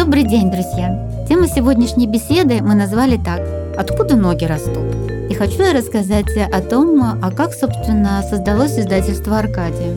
Добрый день, друзья! Тему сегодняшней беседы мы назвали так «Откуда ноги растут?». И хочу я рассказать о том, а как, собственно, создалось издательство «Аркадия».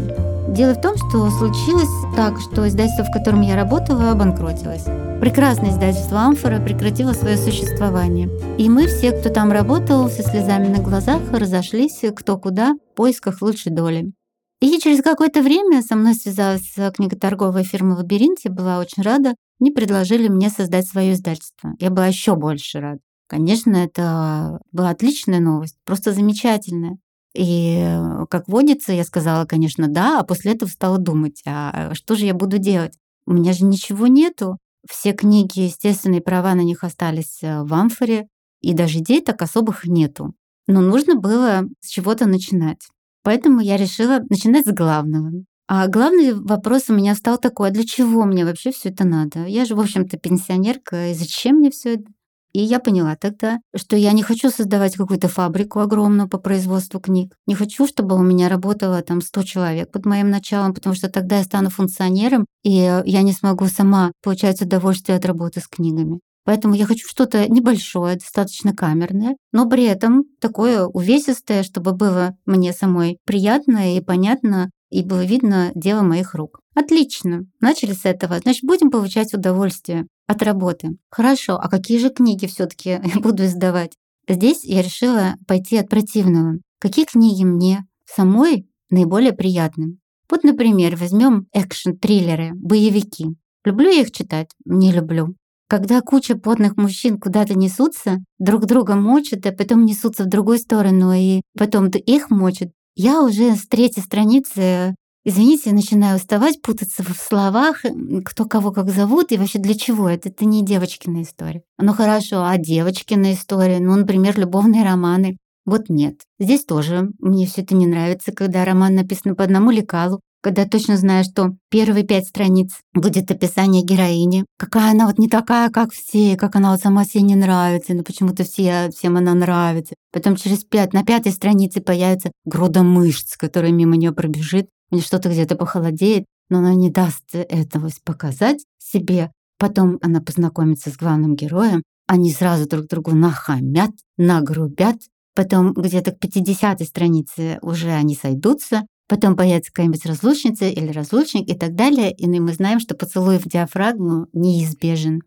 Дело в том, что случилось так, что издательство, в котором я работала, обанкротилось. Прекрасное издательство «Амфора» прекратило свое существование. И мы все, кто там работал, со слезами на глазах разошлись кто куда в поисках лучшей доли. И через какое-то время со мной связалась книготорговая фирма «Лабиринт». Я была очень рада. Они предложили мне создать свое издательство. Я была еще больше рада. Конечно, это была отличная новость, просто замечательная. И, как водится, я сказала, конечно, да, а после этого стала думать, а что же я буду делать? У меня же ничего нету. Все книги, естественные права на них остались э, в амфоре, и даже идей так особых нету. Но нужно было с чего-то начинать. Поэтому я решила начинать с главного. А главный вопрос у меня стал такой, а для чего мне вообще все это надо? Я же, в общем-то, пенсионерка, и зачем мне все это? И я поняла тогда, что я не хочу создавать какую-то фабрику огромную по производству книг. Не хочу, чтобы у меня работало там 100 человек под моим началом, потому что тогда я стану функционером, и я не смогу сама получать удовольствие от работы с книгами. Поэтому я хочу что-то небольшое, достаточно камерное, но при этом такое увесистое, чтобы было мне самой приятно и понятно, и было видно дело моих рук. Отлично, начали с этого. Значит, будем получать удовольствие от работы. Хорошо, а какие же книги все таки буду издавать? Здесь я решила пойти от противного. Какие книги мне самой наиболее приятны? Вот, например, возьмем экшн-триллеры, боевики. Люблю я их читать? Не люблю. Когда куча потных мужчин куда-то несутся, друг друга мочат, а потом несутся в другую сторону, и потом их мочат, я уже с третьей страницы, извините, начинаю уставать, путаться в словах, кто кого как зовут и вообще для чего это. Это не девочкина история. Ну хорошо, а девочкина история? Ну, например, любовные романы. Вот нет. Здесь тоже мне все это не нравится, когда роман написан по одному лекалу, когда точно знаешь, что первые пять страниц будет описание героини, какая она вот не такая, как все, как она вот сама себе не нравится, но почему-то все, всем она нравится. Потом через пять, на пятой странице появится груда мышц, которая мимо нее пробежит, или что-то где-то похолодеет, но она не даст этого показать себе. Потом она познакомится с главным героем, они сразу друг другу нахамят, нагрубят, Потом где-то к 50 странице уже они сойдутся, Потом появится какая-нибудь разлучница или разлучник и так далее, и мы знаем, что поцелуй в диафрагму неизбежен.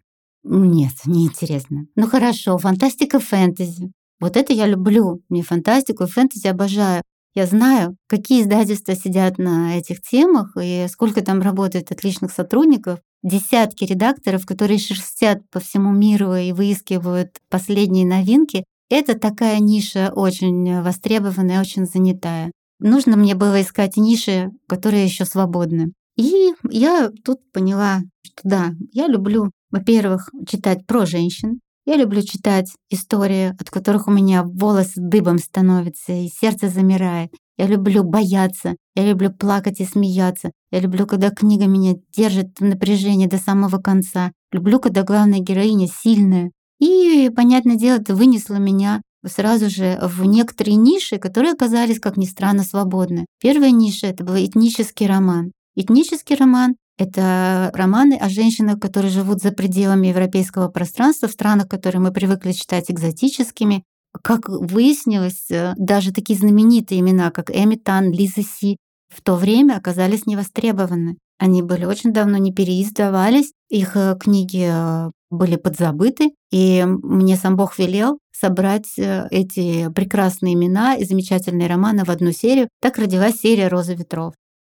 Нет, неинтересно. Ну хорошо, фантастика фэнтези. Вот это я люблю. Мне фантастику и фэнтези обожаю. Я знаю, какие издательства сидят на этих темах и сколько там работает отличных сотрудников. Десятки редакторов, которые шерстят по всему миру и выискивают последние новинки. Это такая ниша очень востребованная, очень занятая. Нужно мне было искать ниши, которые еще свободны. И я тут поняла, что да, я люблю, во-первых, читать про женщин. Я люблю читать истории, от которых у меня волосы дыбом становятся и сердце замирает. Я люблю бояться, я люблю плакать и смеяться. Я люблю, когда книга меня держит в напряжении до самого конца. Люблю, когда главная героиня сильная. И, понятное дело, это вынесло меня сразу же в некоторые ниши, которые оказались, как ни странно, свободны. Первая ниша — это был этнический роман. Этнический роман — это романы о женщинах, которые живут за пределами европейского пространства, в странах, которые мы привыкли считать экзотическими. Как выяснилось, э, даже такие знаменитые имена, как Эми Тан, Лиза Си, в то время оказались невостребованы. Они были очень давно не переиздавались, их э, книги э, были подзабыты, и мне сам Бог велел собрать э, эти прекрасные имена и замечательные романы в одну серию. Так родилась серия «Роза ветров».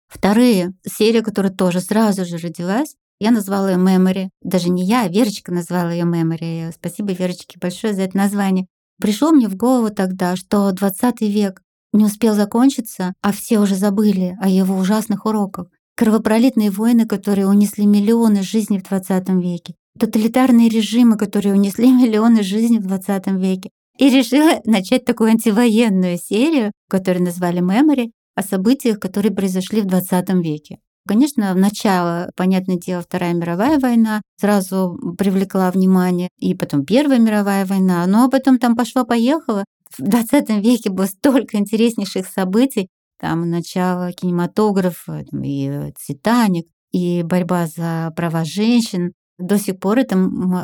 Вторая серия, которая тоже сразу же родилась, я назвала ее «Memory». Даже не я, а Верочка назвала ее «Memory». Спасибо Верочке большое за это название. Пришло мне в голову тогда, что 20 век не успел закончиться, а все уже забыли о его ужасных уроках. Кровопролитные войны, которые унесли миллионы жизней в 20 веке тоталитарные режимы, которые унесли миллионы жизней в 20 веке. И решила начать такую антивоенную серию, которую назвали «Memory», о событиях, которые произошли в 20 веке. Конечно, в начало, понятное дело, Вторая мировая война сразу привлекла внимание, и потом Первая мировая война, но потом там пошло-поехало. В 20 веке было столько интереснейших событий, там начало кинематографа, и «Титаник», и борьба за права женщин, До сих пор это,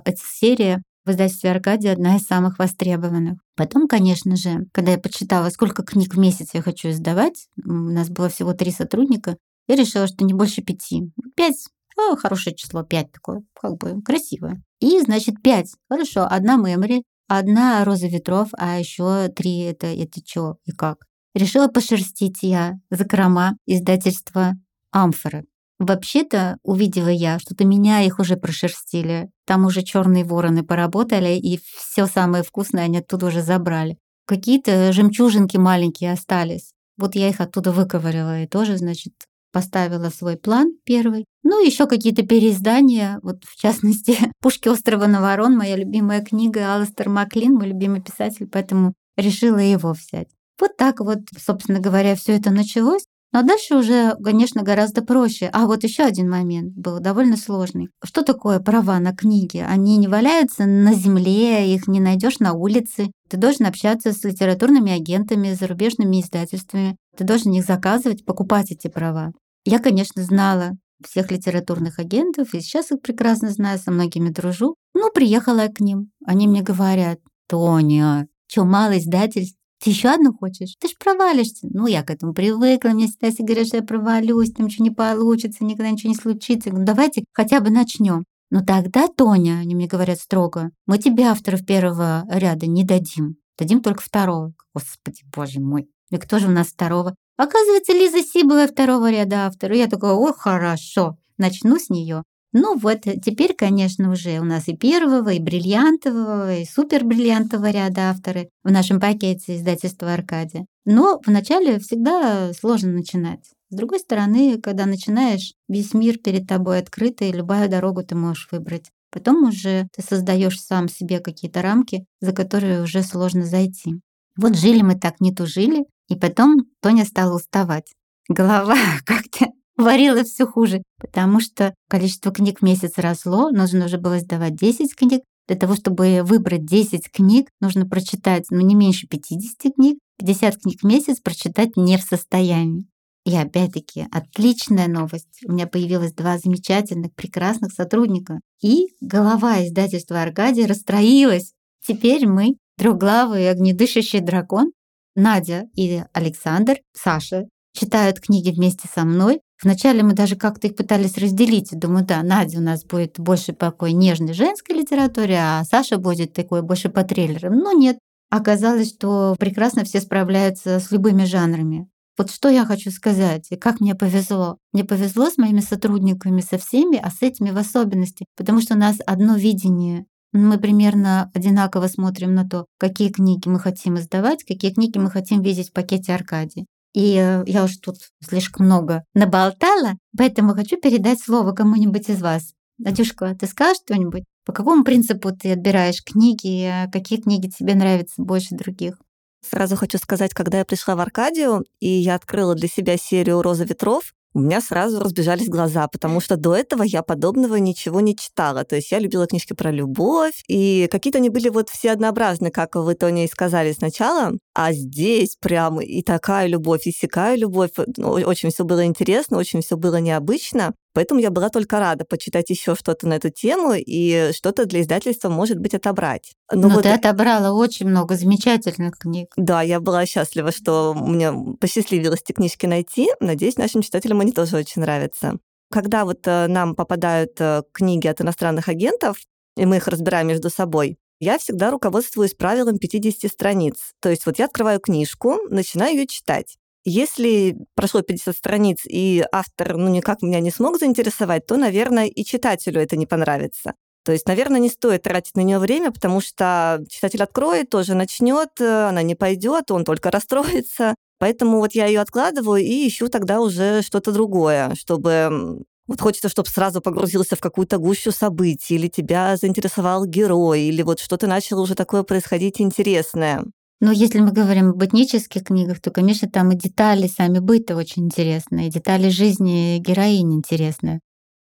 эта серия в издательстве «Аркадия» одна из самых востребованных. Потом, конечно же, когда я почитала, сколько книг в месяц я хочу издавать, у нас было всего три сотрудника, я решила, что не больше пяти. Пять о, хорошее число, пять такое, как бы красивое. И, значит, пять. Хорошо, одна мемори, одна роза ветров, а еще три это, это что и как. Решила пошерстить я закрома издательства «Амфоры». Вообще-то, увидела я, что-то меня их уже прошерстили. Там уже черные вороны поработали, и все самое вкусное они оттуда уже забрали. Какие-то жемчужинки маленькие остались. Вот я их оттуда выковырила и тоже, значит, поставила свой план первый. Ну, еще какие-то переиздания, вот в частности, «Пушки острова Наворон», моя любимая книга, Алистер Маклин, мой любимый писатель, поэтому решила его взять. Вот так вот, собственно говоря, все это началось. Но дальше уже, конечно, гораздо проще. А вот еще один момент был довольно сложный. Что такое права на книги? Они не валяются на земле, их не найдешь на улице. Ты должен общаться с литературными агентами, зарубежными издательствами. Ты должен их заказывать, покупать эти права. Я, конечно, знала всех литературных агентов, и сейчас их прекрасно знаю, со многими дружу. Ну, приехала я к ним. Они мне говорят, Тоня, что, мало издательств? Ты еще одну хочешь? Ты ж провалишься. Ну, я к этому привыкла. Мне всегда все говорят, что я провалюсь, там ничего не получится, никогда ничего не случится. Ну, давайте хотя бы начнем. Ну тогда, Тоня, они мне говорят строго, мы тебе авторов первого ряда не дадим. Дадим только второго. Господи, боже мой. И кто же у нас второго? Оказывается, Лиза Сибовая второго ряда автора. Я такая, о, хорошо, начну с нее. Ну вот, теперь, конечно, уже у нас и первого, и бриллиантового, и супербриллиантового ряда авторы в нашем пакете издательства «Аркадия». Но вначале всегда сложно начинать. С другой стороны, когда начинаешь, весь мир перед тобой открыт, и любую дорогу ты можешь выбрать. Потом уже ты создаешь сам себе какие-то рамки, за которые уже сложно зайти. Вот жили мы так, не тужили, и потом Тоня стала уставать. Голова как-то варила все хуже, потому что количество книг в месяц росло, нужно уже было сдавать 10 книг. Для того, чтобы выбрать 10 книг, нужно прочитать ну, не меньше 50 книг. 50 книг в месяц прочитать не в состоянии. И опять-таки, отличная новость. У меня появилось два замечательных, прекрасных сотрудника. И голова издательства Аркадия расстроилась. Теперь мы трехглавый огнедышащий дракон, Надя и Александр, Саша, читают книги вместе со мной. Вначале мы даже как-то их пытались разделить. Думаю, да, Надя у нас будет больше по такой нежной женской литературе, а Саша будет такой больше по триллерам. Но нет, оказалось, что прекрасно все справляются с любыми жанрами. Вот что я хочу сказать, и как мне повезло. Мне повезло с моими сотрудниками, со всеми, а с этими в особенности, потому что у нас одно видение мы примерно одинаково смотрим на то, какие книги мы хотим издавать, какие книги мы хотим видеть в пакете Аркадии. И э, я уже тут слишком много наболтала, поэтому хочу передать слово кому-нибудь из вас. Надюшка, ты скажешь что-нибудь? По какому принципу ты отбираешь книги? Какие книги тебе нравятся больше других? Сразу хочу сказать, когда я пришла в Аркадию, и я открыла для себя серию «Роза ветров», у меня сразу разбежались глаза, потому что до этого я подобного ничего не читала. То есть я любила книжки про любовь, и какие-то они были вот все однообразны, как вы, Тоня, и сказали сначала. А здесь прям и такая любовь, и сякая любовь. Очень все было интересно, очень все было необычно. Поэтому я была только рада почитать еще что-то на эту тему и что-то для издательства, может быть, отобрать. Но, Но вот... ты отобрала очень много замечательных книг. Да, я была счастлива, что мне посчастливилось эти книжки найти. Надеюсь, нашим читателям они тоже очень нравятся. Когда вот э, нам попадают э, книги от иностранных агентов, и мы их разбираем между собой, я всегда руководствуюсь правилом 50 страниц. То есть вот я открываю книжку, начинаю ее читать. Если прошло 50 страниц, и автор ну, никак меня не смог заинтересовать, то, наверное, и читателю это не понравится. То есть, наверное, не стоит тратить на нее время, потому что читатель откроет, тоже начнет, э, она не пойдет, он только расстроится. Поэтому вот я ее откладываю и ищу тогда уже что-то другое, чтобы вот хочется, чтобы сразу погрузился в какую-то гущу событий, или тебя заинтересовал герой, или вот что-то начало уже такое происходить интересное. Но если мы говорим об этнических книгах, то, конечно, там и детали сами быта очень интересные, и детали жизни героини интересные.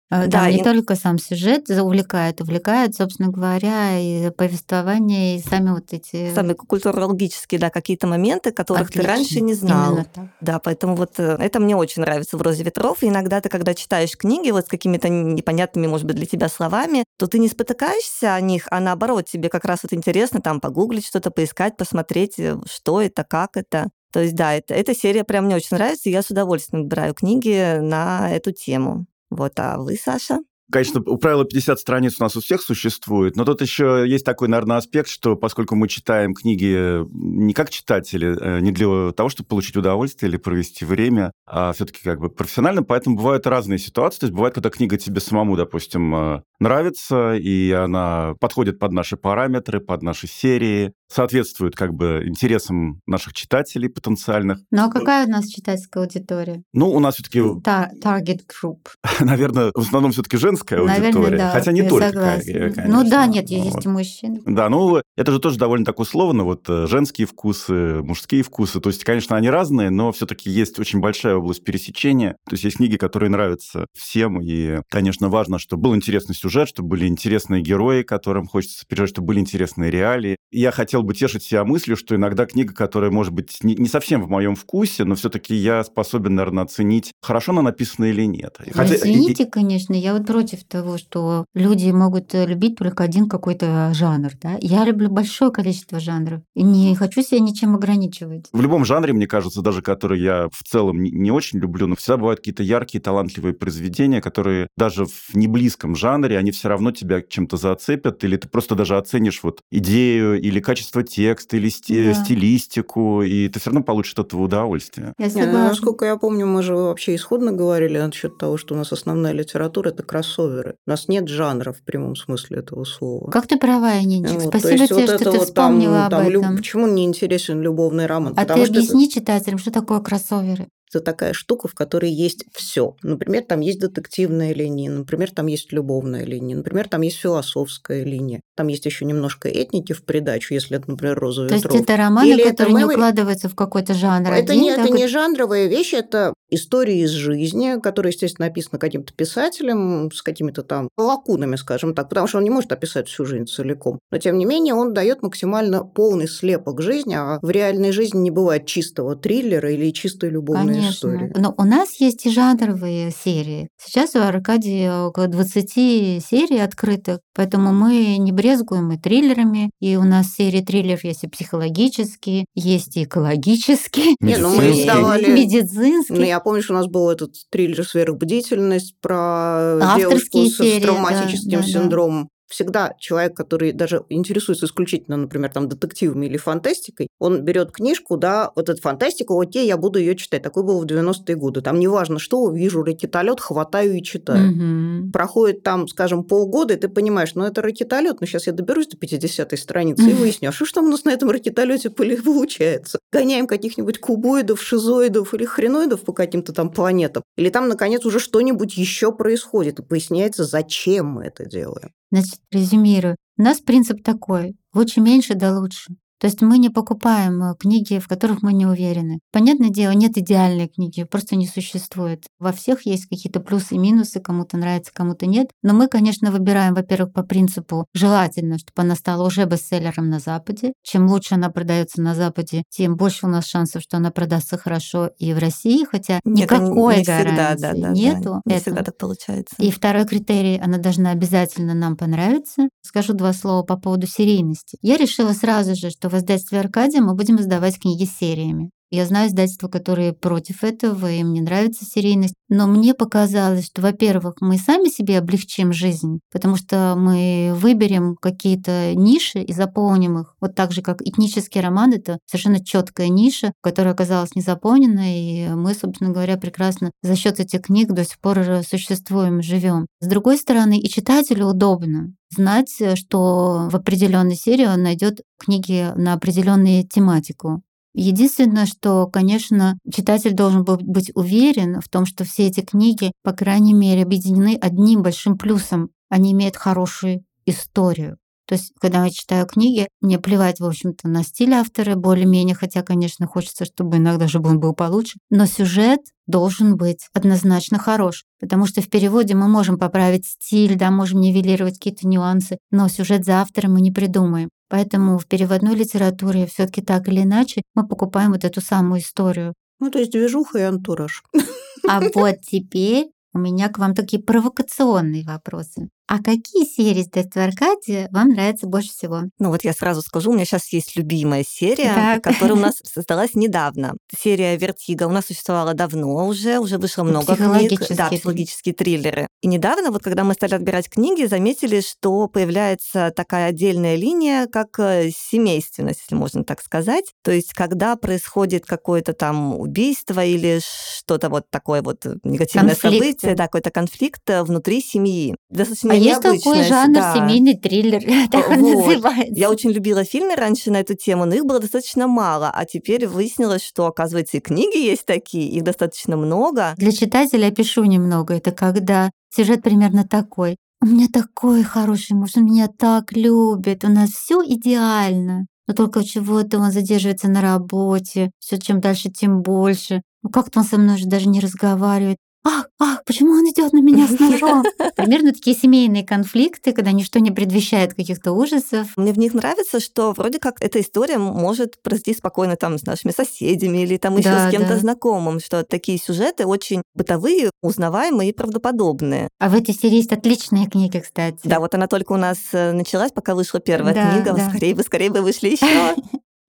Да, да не и... только сам сюжет увлекает, увлекает, собственно говоря, и повествование, и сами вот эти... Сами культурологические, да, какие-то моменты, которых Отлично. ты раньше не знал. Да, поэтому вот э, это мне очень нравится в «Розе ветров». И иногда ты, когда читаешь книги вот с какими-то непонятными, может быть, для тебя словами, то ты не спотыкаешься о них, а наоборот, тебе как раз вот интересно там погуглить что-то, поискать, посмотреть, э, что это, как это. То есть, да, это, эта серия прям мне очень нравится, и я с удовольствием выбираю книги на эту тему. Вот, а вы, Саша? Конечно, у правила 50 страниц у нас у всех существует, но тут еще есть такой, наверное, аспект, что поскольку мы читаем книги не как читатели, э, не для того, чтобы получить удовольствие или провести время, а все-таки как бы профессионально, поэтому бывают разные ситуации. То есть бывает, когда книга тебе самому, допустим, э, нравится, и она подходит под наши параметры, под наши серии, соответствует как бы интересам наших читателей потенциальных. Ну а какая у нас читательская аудитория? Ну, у нас все-таки... Target group. Наверное, в основном все-таки женская Наверное, аудитория. Да, Хотя не только, конечно. Ну да, нет, есть вот. и мужчины. Да, ну это же тоже довольно так условно. Вот э, женские вкусы, мужские вкусы. То есть, конечно, они разные, но все-таки есть очень большая область пересечения. То есть есть книги, которые нравятся всем. И, конечно, важно, чтобы был интересный сюжет, чтобы были интересные герои, которым хочется пережить, чтобы были интересные реалии. я хотел бы тешить себя мыслью, что иногда книга, которая, может быть, не, не совсем в моем вкусе, но все-таки я способен, наверное, оценить, хорошо она написана или нет. Хотя... Извините, и... конечно, я вот против того, что люди могут любить только один какой-то жанр. Да? Я люблю большое количество жанров и не хочу себя ничем ограничивать. В любом жанре, мне кажется, даже который я в целом не, не очень люблю, но всегда бывают какие-то яркие, талантливые произведения, которые даже в неблизком жанре, они все равно тебя чем-то зацепят, или ты просто даже оценишь вот идею или качество текста, или сти- да. стилистику, и ты все равно получишь от этого удовольствие. Я согласна. Не, ну, насколько я помню, мы же вообще исходно говорили насчет того, что у нас основная литература – это кроссоверы. У нас нет жанра в прямом смысле этого слова. Как ты права, Нинчик. Вот, Спасибо тебе, вот что ты вот вспомнила там, об там, этом. Почему не интересен любовный роман? А ты объясни это... читателям, что такое кроссоверы? Это такая штука, в которой есть все. Например, там есть детективная линия, например, там есть любовная линия, например, там есть философская линия, там есть еще немножко этники в придачу, если это, например, розовый То ветров. есть это романы, Или которые это не укладываются в какой-то жанр. Это, один, не, это не жанровая вещь, это истории из жизни, которые, естественно, написаны каким-то писателем с какими-то там лакунами, скажем так, потому что он не может описать всю жизнь целиком. Но, тем не менее, он дает максимально полный слепок жизни, а в реальной жизни не бывает чистого триллера или чистой любовной Конечно. истории. Но у нас есть и жанровые серии. Сейчас у Аркадии около 20 серий открытых, поэтому мы не брезгуем и триллерами, и у нас серии триллеров есть и психологические, есть и экологические, не, ну мы издавали... медицинские. Ну, я помню, что у нас был этот триллер «Сверхбдительность» про Авторские девушку серии, с травматическим да, синдромом. Да всегда человек, который даже интересуется исключительно, например, там, детективами или фантастикой, он берет книжку, да, вот эту фантастику, окей, я буду ее читать. Такой был в 90-е годы. Там неважно что, вижу ракетолет, хватаю и читаю. Угу. Проходит там, скажем, полгода, и ты понимаешь, ну это ракетолет, но сейчас я доберусь до 50-й страницы угу. и выясню, а что ж там у нас на этом ракетолете получается? Гоняем каких-нибудь кубоидов, шизоидов или хреноидов по каким-то там планетам? Или там, наконец, уже что-нибудь еще происходит, и поясняется, зачем мы это делаем. Значит, резюмирую. У нас принцип такой. Лучше меньше, да лучше. То есть мы не покупаем э, книги, в которых мы не уверены. Понятное дело, нет идеальной книги, просто не существует. Во всех есть какие-то плюсы и минусы, кому-то нравится, кому-то нет. Но мы, конечно, выбираем, во-первых, по принципу желательно, чтобы она стала уже бестселлером на Западе. Чем лучше она продается на Западе, тем больше у нас шансов, что она продастся хорошо и в России, хотя никакой не, не гарантии всегда, да, да, нету. Да, не всегда так получается. И второй критерий, она должна обязательно нам понравиться. Скажу два слова по поводу серийности. Я решила сразу же, что что в издательстве «Аркадия» мы будем издавать книги сериями. Я знаю издательства, которые против этого, им не нравится серийность. Но мне показалось, что, во-первых, мы сами себе облегчим жизнь, потому что мы выберем какие-то ниши и заполним их. Вот так же, как этнический роман — это совершенно четкая ниша, которая оказалась не заполнена, и мы, собственно говоря, прекрасно за счет этих книг до сих пор существуем, живем. С другой стороны, и читателю удобно знать, что в определенной серии он найдет книги на определенную тематику. Единственное, что, конечно, читатель должен был быть уверен в том, что все эти книги, по крайней мере, объединены одним большим плюсом. Они имеют хорошую историю. То есть, когда я читаю книги, мне плевать, в общем-то, на стиль автора более-менее, хотя, конечно, хочется, чтобы иногда же он был получше. Но сюжет должен быть однозначно хорош, потому что в переводе мы можем поправить стиль, да, можем нивелировать какие-то нюансы, но сюжет за автором мы не придумаем. Поэтому в переводной литературе все таки так или иначе мы покупаем вот эту самую историю. Ну, то есть движуха и антураж. А вот теперь у меня к вам такие провокационные вопросы. А какие серии издательства Аркадия вам нравятся больше всего? Ну вот я сразу скажу, у меня сейчас есть любимая серия, так. которая у нас создалась недавно. Серия «Вертиго» у нас существовала давно уже, уже вышло много книг. Да, психологические триллеры. И недавно, вот когда мы стали отбирать книги, заметили, что появляется такая отдельная линия, как э, семейственность, если можно так сказать. То есть когда происходит какое-то там убийство или что-то вот такое вот негативное конфликт. событие, да, какой-то конфликт э, внутри семьи. Достаточно а есть такой жанр да. семейный триллер, так он вот. называется. Я очень любила фильмы раньше на эту тему, но их было достаточно мало, а теперь выяснилось, что, оказывается, и книги есть такие, их достаточно много. Для читателя я пишу немного. Это когда сюжет примерно такой. У меня такой хороший муж, он меня так любит, у нас все идеально. Но только чего-то он задерживается на работе, все чем дальше, тем больше. Ну как-то он со мной уже даже не разговаривает ах, ах, почему он идет на меня с ножом? Примерно такие семейные конфликты, когда ничто не предвещает каких-то ужасов. Мне в них нравится, что вроде как эта история может произойти спокойно там с нашими соседями или там еще да, с кем-то да. знакомым, что такие сюжеты очень бытовые, узнаваемые и правдоподобные. А в этой серии есть отличные книги, кстати. Да, вот она только у нас э, началась, пока вышла первая да, книга. Да. Скорее бы, скорее бы вышли еще.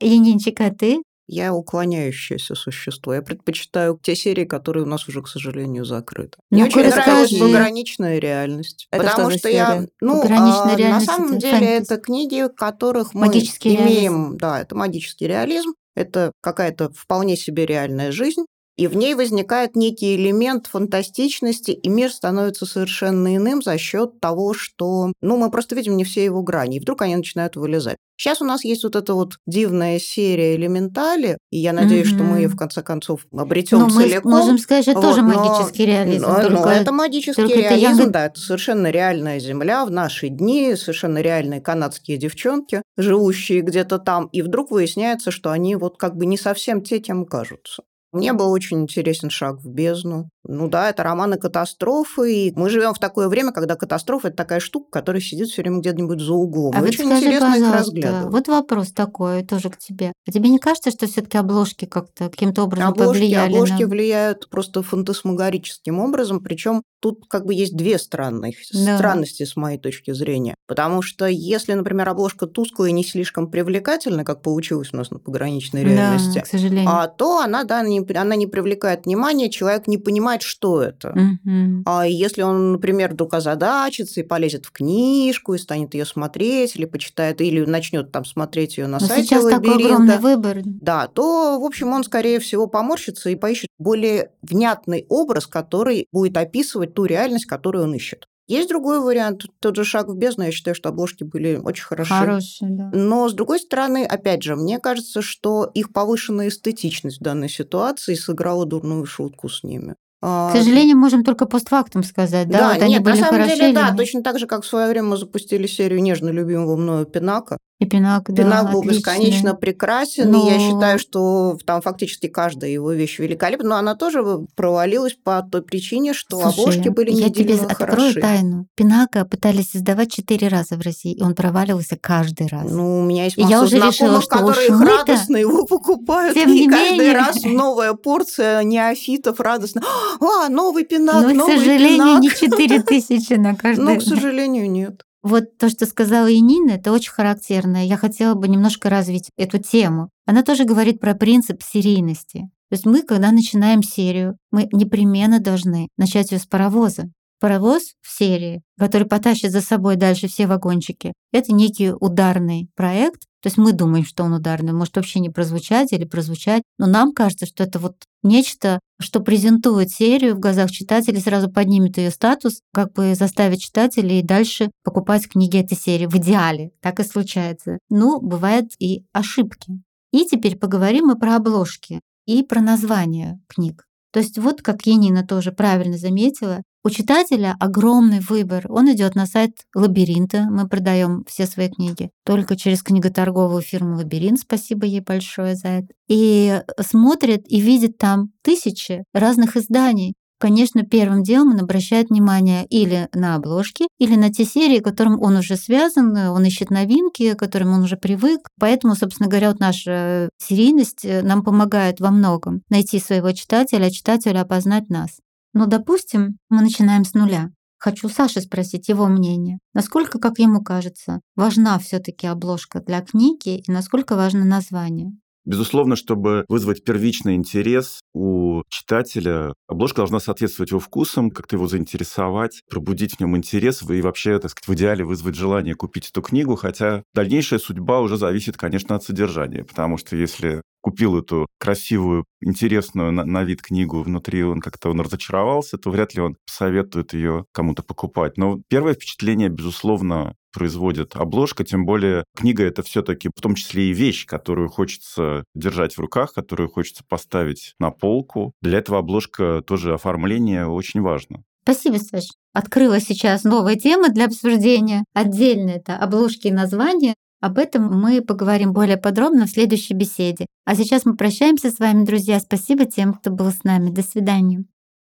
Янинчик, а ты? Я уклоняющееся существо. Я предпочитаю те серии, которые у нас уже, к сожалению, закрыты. Ну, Мне очень нравится пограничная реальность. Это потому что, что я... Ну, а, на самом деле фэнтези. это книги, которых мы Магический имеем... Реализм. Да, это магический реализм. Это какая-то вполне себе реальная жизнь. И в ней возникает некий элемент фантастичности, и мир становится совершенно иным за счет того, что, ну, мы просто видим не все его грани, и вдруг они начинают вылезать. Сейчас у нас есть вот эта вот дивная серия элементали, и я надеюсь, mm-hmm. что мы ее в конце концов обретем но целиком. Мы можем сказать, что вот, тоже магический реализм. Но, только, но это магический реализм, это да, это совершенно реальная земля в наши дни, совершенно реальные канадские девчонки, живущие где-то там, и вдруг выясняется, что они вот как бы не совсем те, кем кажутся. Мне был очень интересен шаг в бездну. Ну да, это романы катастрофы, и мы живем в такое время, когда катастрофа это такая штука, которая сидит все время где-нибудь за углом. А очень вот скажи, интересно их разглядывать. Вот вопрос такой тоже к тебе. А тебе не кажется, что все-таки обложки как-то каким-то образом обложки, повлияли? Обложки на... влияют просто фантасмагорическим образом, причем тут как бы есть две странных да. странности с моей точки зрения. Потому что если, например, обложка тусклая и не слишком привлекательна, как получилось у нас на пограничной реальности, да, к сожалению. А, то она, да, не, она не привлекает внимания, человек не понимает, что это. Угу. А если он, например, вдруг озадачится и полезет в книжку и станет ее смотреть, или почитает, или начнет там смотреть ее на Но сайте сейчас лабиринта, такой огромный выбор. Да, то, в общем, он, скорее всего, поморщится и поищет более внятный образ, который будет описывать ту реальность, которую он ищет. Есть другой вариант, тот же шаг в бездну, я считаю, что обложки были очень хороши. Хорошие, да. Но, с другой стороны, опять же, мне кажется, что их повышенная эстетичность в данной ситуации сыграла дурную шутку с ними. К сожалению, можем только постфактум сказать, да? Да, вот нет, они были на самом деле, да, точно так же, как в свое время мы запустили серию нежно любимого мною Пинака. И Пинак, да, Пинак был отличный. бесконечно прекрасен, но... и я считаю, что там фактически каждая его вещь великолепна, но она тоже провалилась по той причине, что Слушай, обложки были я тебе хороши. открою тайну. Пинака пытались создавать четыре раза в России, и он проваливался каждый раз. Ну, у меня есть масса я уже знакомых, решила, которые их радостно его покупают, Тем и каждый менее... раз новая порция неофитов радостно. А, новый Пинак, но, новый к сожалению, пинак. не четыре тысячи на каждый. Ну, к сожалению, нет. Вот то, что сказала и Нина, это очень характерно. Я хотела бы немножко развить эту тему. Она тоже говорит про принцип серийности. То есть мы, когда начинаем серию, мы непременно должны начать ее с паровоза. Паровоз в серии, который потащит за собой дальше все вагончики, это некий ударный проект. То есть мы думаем, что он ударный, может вообще не прозвучать или прозвучать, но нам кажется, что это вот нечто, что презентует серию в глазах читателей, сразу поднимет ее статус, как бы заставит читателей дальше покупать книги этой серии. В идеале так и случается. Ну, бывают и ошибки. И теперь поговорим мы про обложки и про название книг. То есть вот, как Енина тоже правильно заметила, У читателя огромный выбор. Он идет на сайт Лабиринта. Мы продаем все свои книги только через книготорговую фирму Лабиринт. Спасибо ей большое за это. И смотрит и видит там тысячи разных изданий. Конечно, первым делом он обращает внимание или на обложки, или на те серии, к которым он уже связан, он ищет новинки, к которым он уже привык. Поэтому, собственно говоря, вот наша серийность э, нам помогает во многом найти своего читателя, а читателя опознать нас. Но, допустим, мы начинаем с нуля. Хочу Саши спросить его мнение. Насколько, как ему кажется, важна все-таки обложка для книги и насколько важно название? Безусловно, чтобы вызвать первичный интерес у читателя, обложка должна соответствовать его вкусам, как-то его заинтересовать, пробудить в нем интерес и вообще, так сказать, в идеале вызвать желание купить эту книгу, хотя дальнейшая судьба уже зависит, конечно, от содержания, потому что если купил эту красивую, интересную на, на вид книгу, внутри он как-то он разочаровался, то вряд ли он советует ее кому-то покупать. Но первое впечатление, безусловно, производит обложка, тем более книга это все-таки в том числе и вещь, которую хочется держать в руках, которую хочется поставить на полку. Для этого обложка тоже оформление очень важно. Спасибо, Саш. Открыла сейчас новая тема для обсуждения. Отдельно это обложки и названия. Об этом мы поговорим более подробно в следующей беседе. А сейчас мы прощаемся с вами, друзья. Спасибо тем, кто был с нами. До свидания.